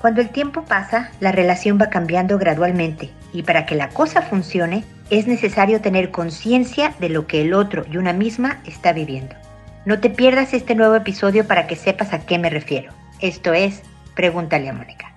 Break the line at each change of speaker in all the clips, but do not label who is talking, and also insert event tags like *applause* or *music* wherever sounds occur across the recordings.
Cuando el tiempo pasa, la relación va cambiando gradualmente y para que la cosa funcione es necesario tener conciencia de lo que el otro y una misma está viviendo. No te pierdas este nuevo episodio para que sepas a qué me refiero. Esto es, pregúntale a Mónica.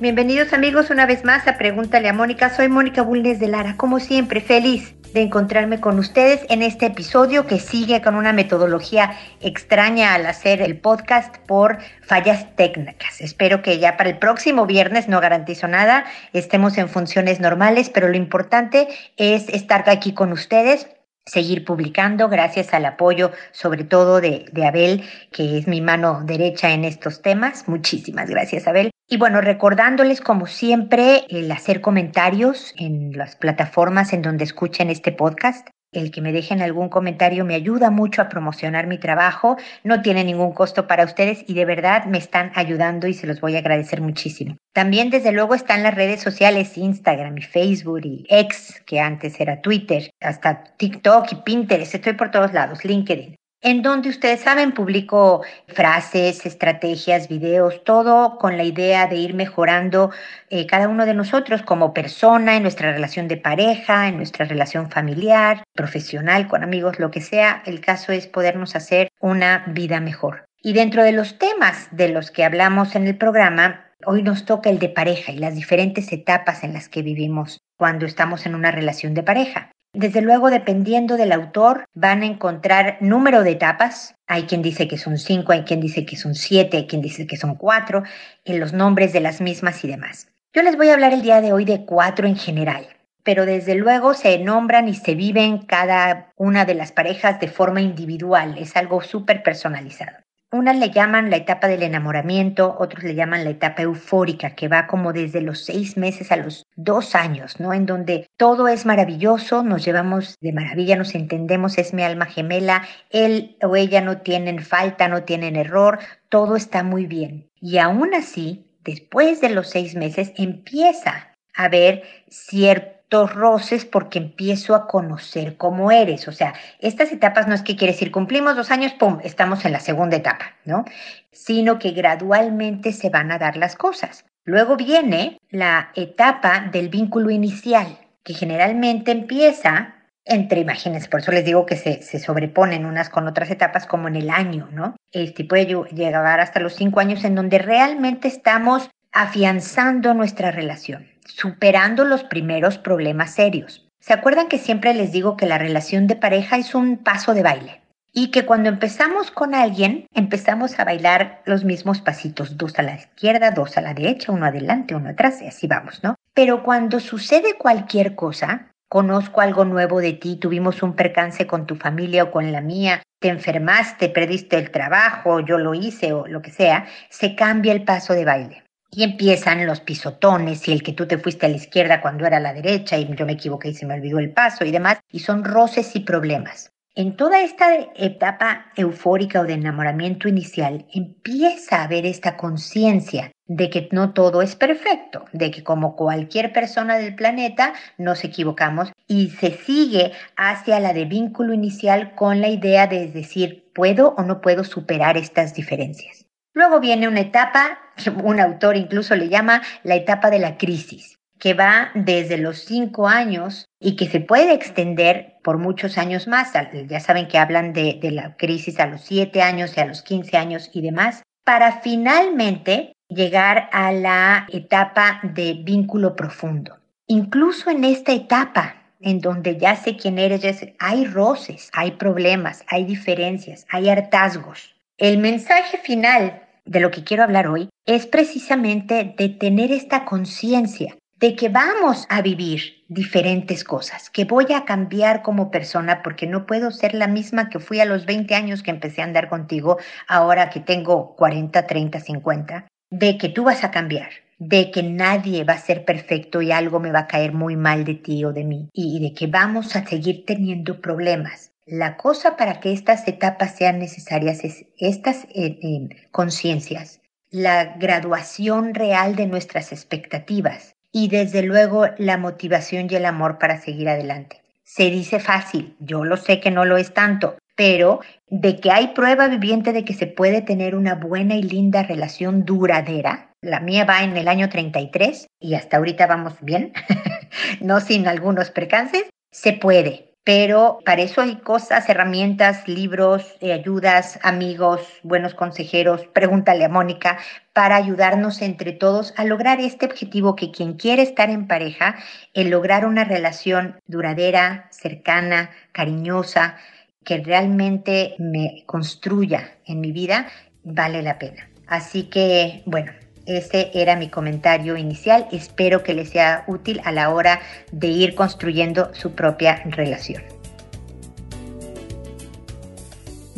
Bienvenidos amigos una vez más a Pregúntale a Mónica. Soy Mónica Bulnes de Lara, como siempre, feliz de encontrarme con ustedes en este episodio que sigue con una metodología extraña al hacer el podcast por fallas técnicas. Espero que ya para el próximo viernes, no garantizo nada, estemos en funciones normales, pero lo importante es estar aquí con ustedes seguir publicando gracias al apoyo sobre todo de, Abel, que es mi mano derecha en estos temas. Muchísimas gracias Abel. Y bueno, recordándoles como siempre el hacer comentarios en las plataformas en donde escuchen este podcast. El que me dejen algún comentario me ayuda mucho a promocionar mi trabajo, no tiene ningún costo para ustedes y de verdad me están ayudando y se los voy a agradecer muchísimo. También desde luego están las redes sociales Instagram y Facebook y X, que antes era Twitter, hasta TikTok y Pinterest, estoy por todos lados, LinkedIn en donde ustedes saben, publico frases, estrategias, videos, todo con la idea de ir mejorando eh, cada uno de nosotros como persona, en nuestra relación de pareja, en nuestra relación familiar, profesional, con amigos, lo que sea. El caso es podernos hacer una vida mejor. Y dentro de los temas de los que hablamos en el programa, hoy nos toca el de pareja y las diferentes etapas en las que vivimos cuando estamos en una relación de pareja. Desde luego, dependiendo del autor, van a encontrar número de etapas. Hay quien dice que son cinco, hay quien dice que son siete, hay quien dice que son cuatro, en los nombres de las mismas y demás. Yo les voy a hablar el día de hoy de cuatro en general, pero desde luego se nombran y se viven cada una de las parejas de forma individual, es algo súper personalizado. Unas le llaman la etapa del enamoramiento, otros le llaman la etapa eufórica, que va como desde los seis meses a los dos años, ¿no? En donde todo es maravilloso, nos llevamos de maravilla, nos entendemos, es mi alma gemela, él o ella no tienen falta, no tienen error, todo está muy bien. Y aún así, después de los seis meses, empieza a haber cierto roces porque empiezo a conocer cómo eres. O sea, estas etapas no es que quieres decir cumplimos dos años, pum, estamos en la segunda etapa, ¿no? Sino que gradualmente se van a dar las cosas. Luego viene la etapa del vínculo inicial, que generalmente empieza entre, imagínense, por eso les digo que se, se, sobreponen unas con otras etapas como en el año, ¿no? Este puede llegar hasta los cinco años en donde realmente estamos afianzando nuestra relación superando los primeros problemas serios. ¿Se acuerdan que siempre les digo que la relación de pareja es un paso de baile? Y que cuando empezamos con alguien, empezamos a bailar los mismos pasitos, dos a la izquierda, dos a la derecha, uno adelante, uno atrás, y así vamos, ¿no? Pero cuando sucede cualquier cosa, conozco algo nuevo de ti, tuvimos un percance con tu familia o con la mía, te enfermaste, perdiste el trabajo, yo lo hice o lo que sea, se cambia el paso de baile. Y empiezan los pisotones y el que tú te fuiste a la izquierda cuando era a la derecha y yo me equivoqué y se me olvidó el paso y demás, y son roces y problemas. En toda esta etapa eufórica o de enamoramiento inicial empieza a haber esta conciencia de que no todo es perfecto, de que como cualquier persona del planeta nos equivocamos y se sigue hacia la de vínculo inicial con la idea de decir, ¿puedo o no puedo superar estas diferencias? Luego viene una etapa, *laughs* un autor incluso le llama la etapa de la crisis, que va desde los cinco años y que se puede extender por muchos años más. Ya saben que hablan de, la crisis a los siete años y a los quince años y demás, para finalmente llegar a la etapa de vínculo profundo. Incluso en esta etapa, en donde ya sé quién eres, hay roces, hay problemas, hay diferencias, hay hartazgos. El mensaje final de lo que quiero hablar hoy es precisamente de tener esta conciencia de que vamos a vivir diferentes cosas, que voy a cambiar como persona porque no puedo ser la misma que fui a los 20 años que empecé a andar contigo, ahora que tengo 40, 30, 50, de que tú vas a cambiar, de que nadie va a ser perfecto y algo me va a caer muy mal de ti o de mí, y de que vamos a seguir teniendo problemas. La cosa para que estas etapas sean necesarias es estas eh, eh, conciencias, la graduación real de nuestras expectativas y desde luego la motivación y el amor para seguir adelante. Se dice fácil, yo lo sé que no lo es tanto, pero de que hay prueba viviente de que se puede tener una buena y linda relación duradera. La mía va en el año 33 y hasta ahorita vamos bien, *laughs* no sin algunos percances. Se puede, pero para eso hay cosas, herramientas, libros, eh, ayudas, amigos, buenos consejeros. Pregúntale a Mónica para ayudarnos entre todos a lograr este objetivo que quien quiere estar en pareja, el lograr una relación duradera, cercana, cariñosa, que realmente me construya en mi vida, vale la pena. Así que, bueno, ese era mi comentario inicial. Espero que les sea útil a la hora de ir construyendo su propia relación.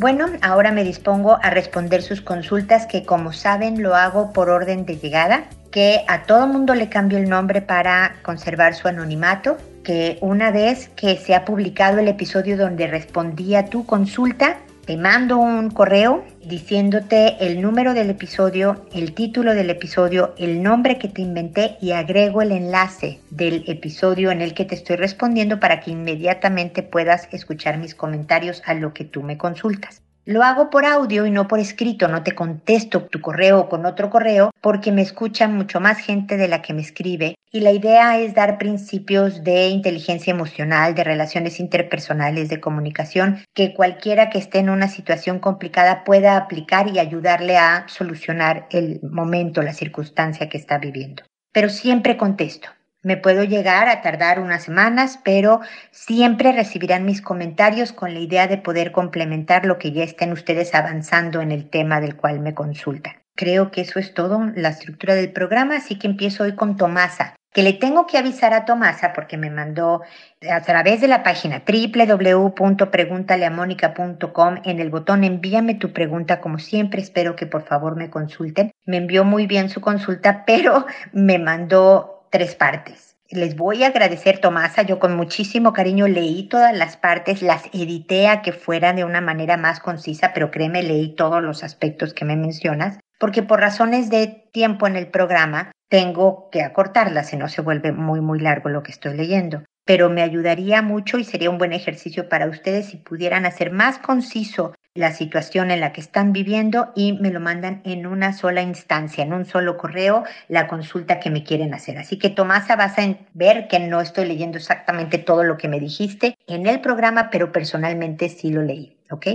Bueno, ahora me dispongo a responder sus consultas que como saben lo hago por orden de llegada, que a todo mundo le cambio el nombre para conservar su anonimato, que una vez que se ha publicado el episodio donde respondí a tu consulta, te mando un correo diciéndote el número del episodio, el título del episodio, el nombre que te inventé y agrego el enlace del episodio en el que te estoy respondiendo para que inmediatamente puedas escuchar mis comentarios a lo que tú me consultas. Lo hago por audio y no por escrito, no te contesto tu correo con otro correo porque me escucha mucho más gente de la que me escribe y la idea es dar principios de inteligencia emocional, de relaciones interpersonales, de comunicación, que cualquiera que esté en una situación complicada pueda aplicar y ayudarle a solucionar el momento, la circunstancia que está viviendo. Pero siempre contesto. Me puedo llegar a tardar unas semanas, pero siempre recibirán mis comentarios con la idea de poder complementar lo que ya estén ustedes avanzando en el tema del cual me consultan. Creo que eso es todo, la estructura del programa, así que empiezo hoy con Tomasa, que le tengo que avisar a Tomasa porque me mandó a través de la página www.preguntaleamónica.com en el botón envíame tu pregunta, como siempre espero que por favor me consulten. Me envió muy bien su consulta, *laughs* pero me mandó tres partes. Les voy a agradecer, Tomasa. Yo con muchísimo cariño leí todas las partes, las edité a que fueran de una manera más concisa, pero créeme, leí todos los aspectos que me mencionas, porque por razones de tiempo en el programa tengo que acortarlas, si no se vuelve muy, muy largo lo que estoy leyendo pero me ayudaría mucho y sería un buen ejercicio para ustedes si pudieran hacer más conciso la situación en la que están viviendo y me lo mandan en una sola instancia, en un solo correo, la consulta que me quieren hacer. Así que Tomasa, vas a ver que no estoy leyendo exactamente todo lo que me dijiste en el programa, pero personalmente sí lo leí, ¿ok?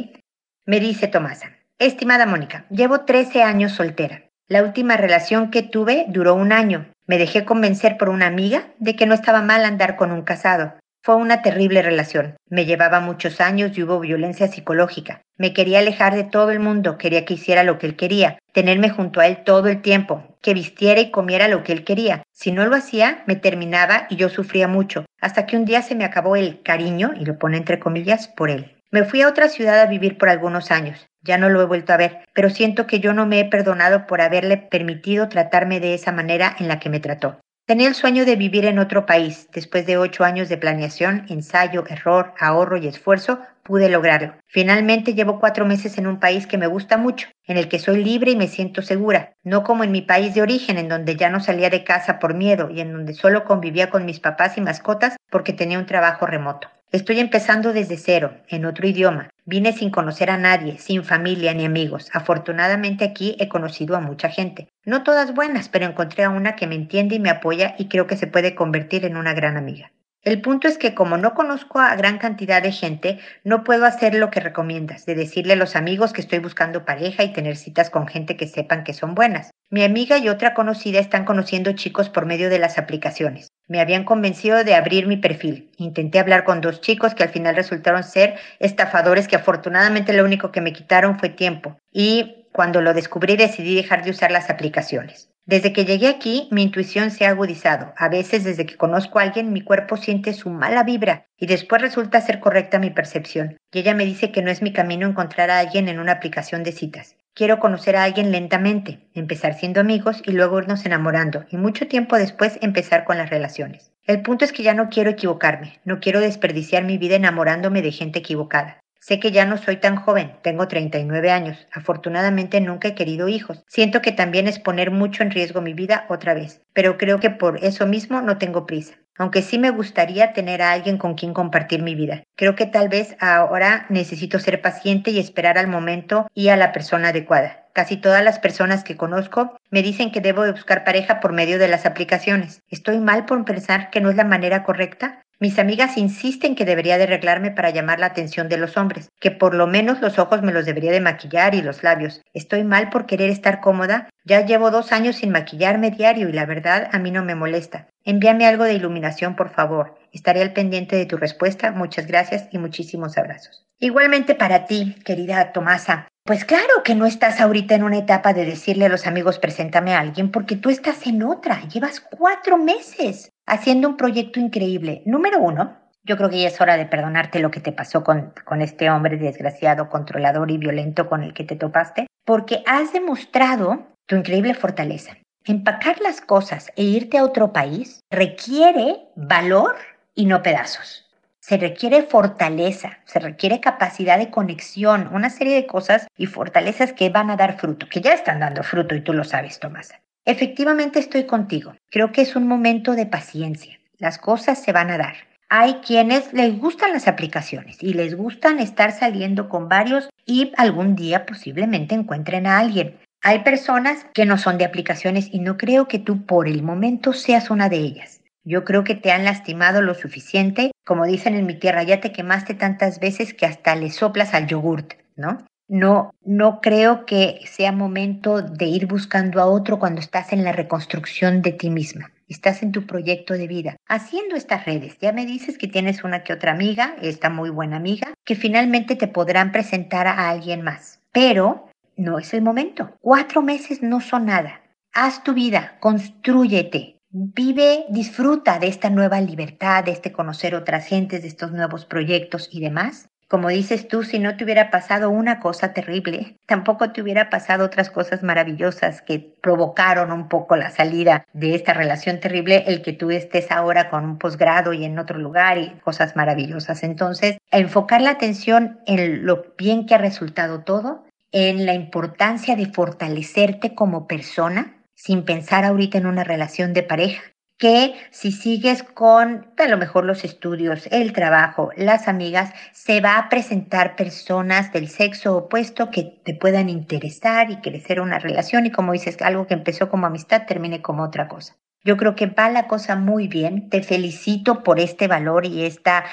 Me dice Tomasa, estimada Mónica, llevo 13 años soltera. La última relación que tuve duró un año. Me dejé convencer por una amiga de que no estaba mal andar con un casado. Fue una terrible relación. Me llevaba muchos años y hubo violencia psicológica. Me quería alejar de todo el mundo, quería que hiciera lo que él quería, tenerme junto a él todo el tiempo, que vistiera y comiera lo que él quería. Si no lo hacía, me terminaba y yo sufría mucho, hasta que un día se me acabó el cariño, y lo pone entre comillas, por él. Me fui a otra ciudad a vivir por algunos años. Ya no lo he vuelto a ver, pero siento que yo no me he perdonado por haberle permitido tratarme de esa manera en la que me trató. Tenía el sueño de vivir en otro país. Después de ocho años de planeación, ensayo, error, ahorro y esfuerzo, pude lograrlo. Finalmente llevo cuatro meses en un país que me gusta mucho, en el que soy libre y me siento segura, no como en mi país de origen, en donde ya no salía de casa por miedo y en donde solo convivía con mis papás y mascotas porque tenía un trabajo remoto. Estoy empezando desde cero, en otro idioma. Vine sin conocer a nadie, sin familia ni amigos. Afortunadamente aquí he conocido a mucha gente. No todas buenas, pero encontré a una que me entiende y me apoya y creo que se puede convertir en una gran amiga. El punto es que como no conozco a gran cantidad de gente, no puedo hacer lo que recomiendas, de decirle a los amigos que estoy buscando pareja y tener citas con gente que sepan que son buenas. Mi amiga y otra conocida están conociendo chicos por medio de las aplicaciones. Me habían convencido de abrir mi perfil. Intenté hablar con dos chicos que al final resultaron ser estafadores que afortunadamente lo único que me quitaron fue tiempo. Y cuando lo descubrí decidí dejar de usar las aplicaciones. Desde que llegué aquí, mi intuición se ha agudizado. A veces, desde que conozco a alguien, mi cuerpo siente su mala vibra y después resulta ser correcta mi percepción. Y ella me dice que no es mi camino encontrar a alguien en una aplicación de citas. Quiero conocer a alguien lentamente, empezar siendo amigos y luego irnos enamorando y mucho tiempo después empezar con las relaciones. El punto es que ya no quiero equivocarme, no quiero desperdiciar mi vida enamorándome de gente equivocada. Sé que ya no soy tan joven, tengo 39 años. Afortunadamente nunca he querido hijos. Siento que también es poner mucho en riesgo mi vida otra vez, pero creo que por eso mismo no tengo prisa. Aunque sí me gustaría tener a alguien con quien compartir mi vida. Creo que tal vez ahora necesito ser paciente y esperar al momento y a la persona adecuada. Casi todas las personas que conozco me dicen que debo de buscar pareja por medio de las aplicaciones. ¿Estoy mal por pensar que no es la manera correcta? Mis amigas insisten que debería de arreglarme para llamar la atención de los hombres, que por lo menos los ojos me los debería de maquillar y los labios. Estoy mal por querer estar cómoda. Ya llevo dos años sin maquillarme diario y la verdad a mí no me molesta. Envíame algo de iluminación, por favor. Estaré al pendiente de tu respuesta. Muchas gracias y muchísimos abrazos. Igualmente para ti, querida Tomasa. Pues claro que no estás ahorita en una etapa de decirle a los amigos preséntame a alguien porque tú estás en otra. Llevas cuatro meses haciendo un proyecto increíble. Número uno, yo creo que ya es hora de perdonarte lo que te pasó con, con este hombre desgraciado, controlador y violento con el que te topaste, porque has demostrado tu increíble fortaleza. Empacar las cosas e irte a otro país requiere valor y no pedazos. Se requiere fortaleza, se requiere capacidad de conexión, una serie de cosas y fortalezas que van a dar fruto, que ya están dando fruto y tú lo sabes, Tomás. Efectivamente estoy contigo. Creo que es un momento de paciencia. Las cosas se van a dar. Hay quienes les gustan las aplicaciones y les gustan estar saliendo con varios y algún día posiblemente encuentren a alguien. Hay personas que no son de aplicaciones y no creo que tú por el momento seas una de ellas. Yo creo que te han lastimado lo suficiente, como dicen en mi tierra, ya te quemaste tantas veces que hasta le soplas al yogurt, ¿no? No, no creo que sea momento de ir buscando a otro cuando estás en la reconstrucción de ti misma. Estás en tu proyecto de vida, haciendo estas redes. Ya me dices que tienes una que otra amiga, esta muy buena amiga, que finalmente te podrán presentar a alguien más. Pero no es el momento. Cuatro meses no son nada. Haz tu vida, construyete, vive, disfruta de esta nueva libertad, de este conocer otras gentes, de estos nuevos proyectos y demás. Como dices tú, si no te hubiera pasado una cosa terrible, tampoco te hubiera pasado otras cosas maravillosas que provocaron un poco la salida de esta relación terrible, el que tú estés ahora con un posgrado y en otro lugar y cosas maravillosas. Entonces, enfocar la atención en lo bien que ha resultado todo, en la importancia de fortalecerte como persona, sin pensar ahorita en una relación de pareja, que si sigues con a lo mejor los estudios, el trabajo, las amigas, se va a presentar personas del sexo opuesto que te puedan interesar y crecer una relación y como dices, algo que empezó como amistad termine como otra cosa. Yo creo que va la cosa muy bien. Te felicito por este valor y esta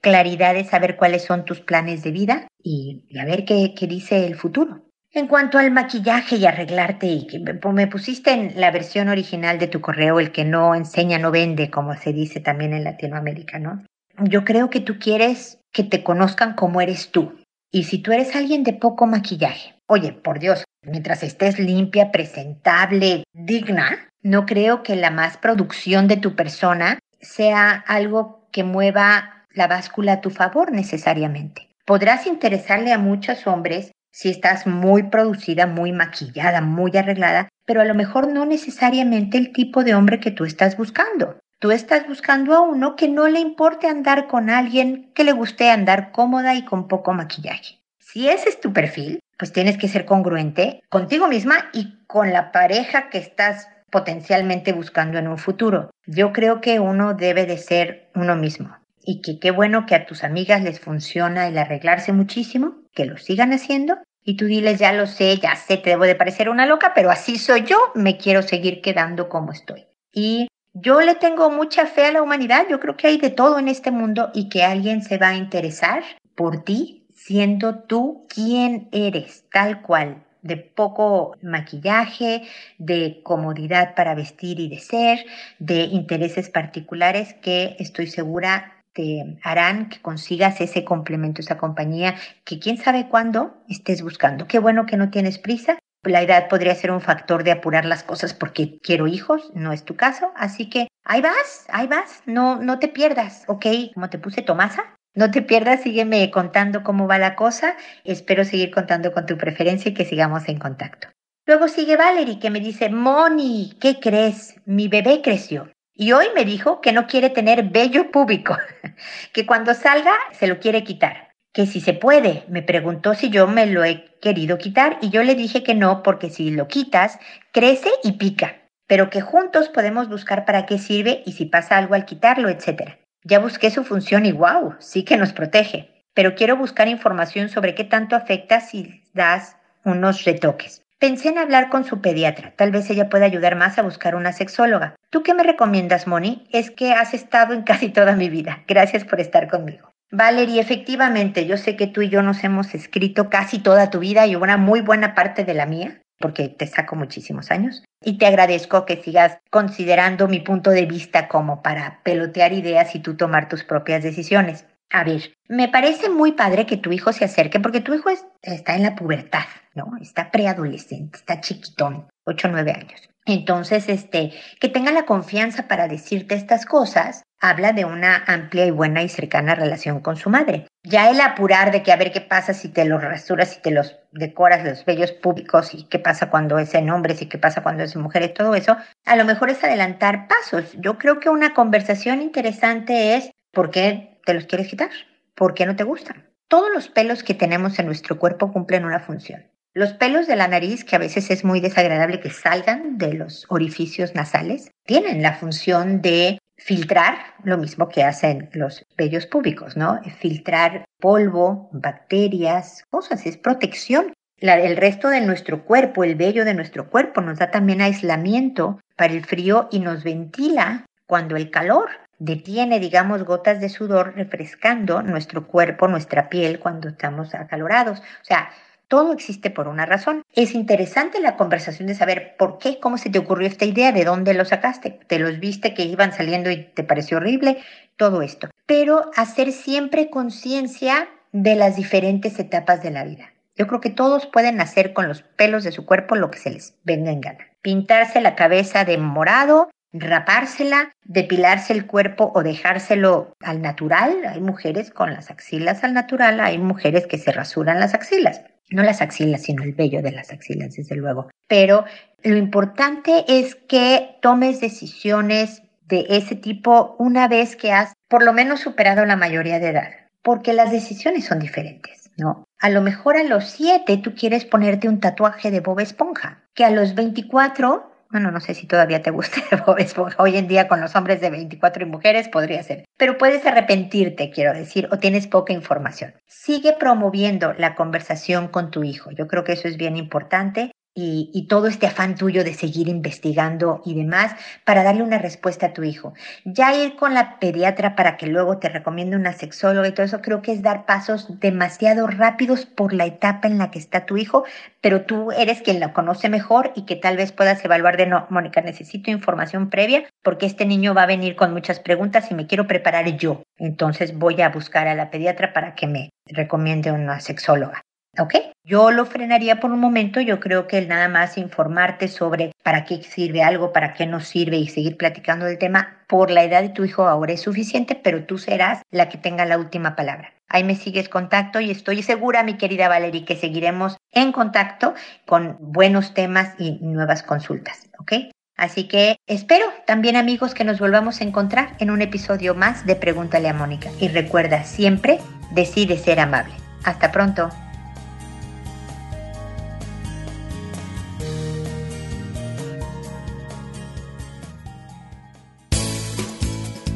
claridad de saber cuáles son tus planes de vida y, a ver qué dice el futuro. En cuanto al maquillaje y arreglarte, y que me pusiste en la versión original de tu correo, el que no enseña no vende, como se dice también en Latinoamérica, ¿no? Yo creo que tú quieres que te conozcan como eres tú. Y si tú eres alguien de poco maquillaje, oye, por Dios, mientras estés limpia, presentable, digna, no creo que la más producción de tu persona sea algo que mueva la báscula a tu favor necesariamente. Podrás interesarle a muchos hombres si estás muy producida, muy maquillada, muy arreglada, pero a lo mejor no necesariamente el tipo de hombre que tú estás buscando. Tú estás buscando a uno que no le importe andar con alguien que le guste andar cómoda y con poco maquillaje. Si ese es tu perfil, pues tienes que ser congruente contigo misma y con la pareja que estás potencialmente buscando en un futuro. Yo creo que uno debe de ser uno mismo y que qué bueno que a tus amigas les funciona el arreglarse muchísimo, que lo sigan haciendo y tú diles, ya lo sé, ya sé, te debo de parecer una loca, pero así soy yo, me quiero seguir quedando como estoy. Y yo le tengo mucha fe a la humanidad, yo creo que hay de todo en este mundo y que alguien se va a interesar por ti siendo tú quien eres, tal cual, de poco maquillaje, de comodidad para vestir y de ser, de intereses particulares que estoy segura te harán que consigas ese complemento, esa compañía que quién sabe cuándo estés buscando. Qué bueno que no tienes prisa. La edad podría ser un factor de apurar las cosas porque quiero hijos, no es tu caso. Así que ahí vas, ahí vas, no, no te pierdas, ¿ok? Como te puse Tomasa, no te pierdas, sígueme contando cómo va la cosa. Espero seguir contando con tu preferencia y que sigamos en contacto. Luego sigue Valerie que me dice, Moni, ¿qué crees? Mi bebé creció. Y hoy me dijo que no quiere tener vello público, *laughs* que cuando salga se lo quiere quitar. que si se puede. Me preguntó si yo me lo he querido quitar y yo le dije que no porque si lo quitas, crece y pica, pero que juntos podemos buscar para qué sirve y si pasa algo al quitarlo, etc. Ya busqué su función y wow, sí que nos protege, pero quiero buscar información sobre qué tanto afecta si das unos retoques. Pensé en hablar con su pediatra, tal vez ella pueda ayudar más a buscar una sexóloga. ¿Tú qué me recomiendas, Moni? Es que has estado en *laughs* casi toda mi vida. Gracias por estar conmigo. Valerie, efectivamente, yo sé que tú y yo nos hemos escrito casi toda tu vida y una muy buena parte de la mía, porque te saco muchísimos años. Y te agradezco que sigas considerando mi punto de vista como para pelotear ideas y tú tomar tus propias decisiones. A ver, me parece muy padre que tu hijo se acerque porque tu hijo está en la pubertad, ¿no? Está preadolescente, está chiquitón, 8 o 9 años. Entonces, este, que tenga la confianza para decirte estas cosas, habla de una amplia y buena y cercana relación con su madre. Ya el apurar de que a ver qué pasa si te los rasuras, y te los decoras los vellos públicos y qué pasa cuando es en hombres y qué pasa cuando es en mujeres, todo eso, a lo mejor es adelantar pasos. Yo creo que una conversación interesante es ¿por qué te los quieres quitar? ¿Por qué no te gustan? Todos los pelos que tenemos en nuestro cuerpo cumplen una función. Los pelos de la nariz, que a veces es muy desagradable que salgan de los orificios nasales, tienen la función de filtrar lo mismo que hacen los vellos públicos, ¿no? Filtrar polvo, bacterias, cosas, es protección. el resto de nuestro cuerpo, el vello de nuestro cuerpo, nos da también aislamiento para el frío y nos ventila cuando el calor detiene, digamos, gotas de sudor refrescando nuestro cuerpo, nuestra piel cuando estamos acalorados. O sea, todo existe por una razón. Es interesante la conversación de saber por qué, cómo se te ocurrió esta idea, de dónde lo sacaste, te los viste que iban saliendo y te pareció horrible, todo esto. Pero hacer siempre conciencia de las diferentes etapas de la vida. Yo creo que todos pueden hacer con los pelos de su cuerpo lo que se les venga en gana. Pintarse la cabeza de morado, rapársela, depilarse el cuerpo o dejárselo al natural. Hay mujeres con las axilas al natural, hay mujeres que se rasuran las axilas no las axilas, sino el vello de las axilas, desde luego. Pero lo importante es que tomes decisiones de ese tipo una vez que has por lo menos superado la mayoría de edad, porque las decisiones son diferentes, ¿no? A lo mejor a los 7 tú quieres ponerte un tatuaje de Bob Esponja, que a los 24 bueno, no sé si todavía te gusta Bob. Hoy en día con los hombres de 24 y mujeres podría ser. Pero puedes arrepentirte, quiero decir, o tienes poca información. Sigue promoviendo la conversación con tu hijo. Yo creo que eso es bien importante y, todo este afán tuyo de seguir investigando y demás para darle una respuesta a tu hijo. Ya ir con la pediatra para que luego te recomiende una sexóloga y todo eso, creo que es dar pasos demasiado rápidos por la etapa en la que está tu hijo, pero tú eres quien lo conoce mejor y que tal vez puedas evaluar de no, Mónica, necesito información previa porque este niño va a venir con muchas preguntas y me quiero preparar yo. Entonces voy a buscar a la pediatra para que me recomiende una sexóloga. ¿Ok? Yo lo frenaría por un momento, yo creo que el nada más informarte sobre para qué sirve algo, para qué no sirve y seguir platicando del tema por la edad de tu hijo ahora es suficiente, pero tú serás la que tenga la última palabra. Ahí me sigues contacto y estoy segura, mi querida Valerie, que seguiremos en contacto con buenos temas y nuevas consultas, ¿ok? Así que espero también amigos que nos volvamos a encontrar en un episodio más de Pregúntale a Mónica. Y recuerda siempre, decide ser amable. Hasta pronto.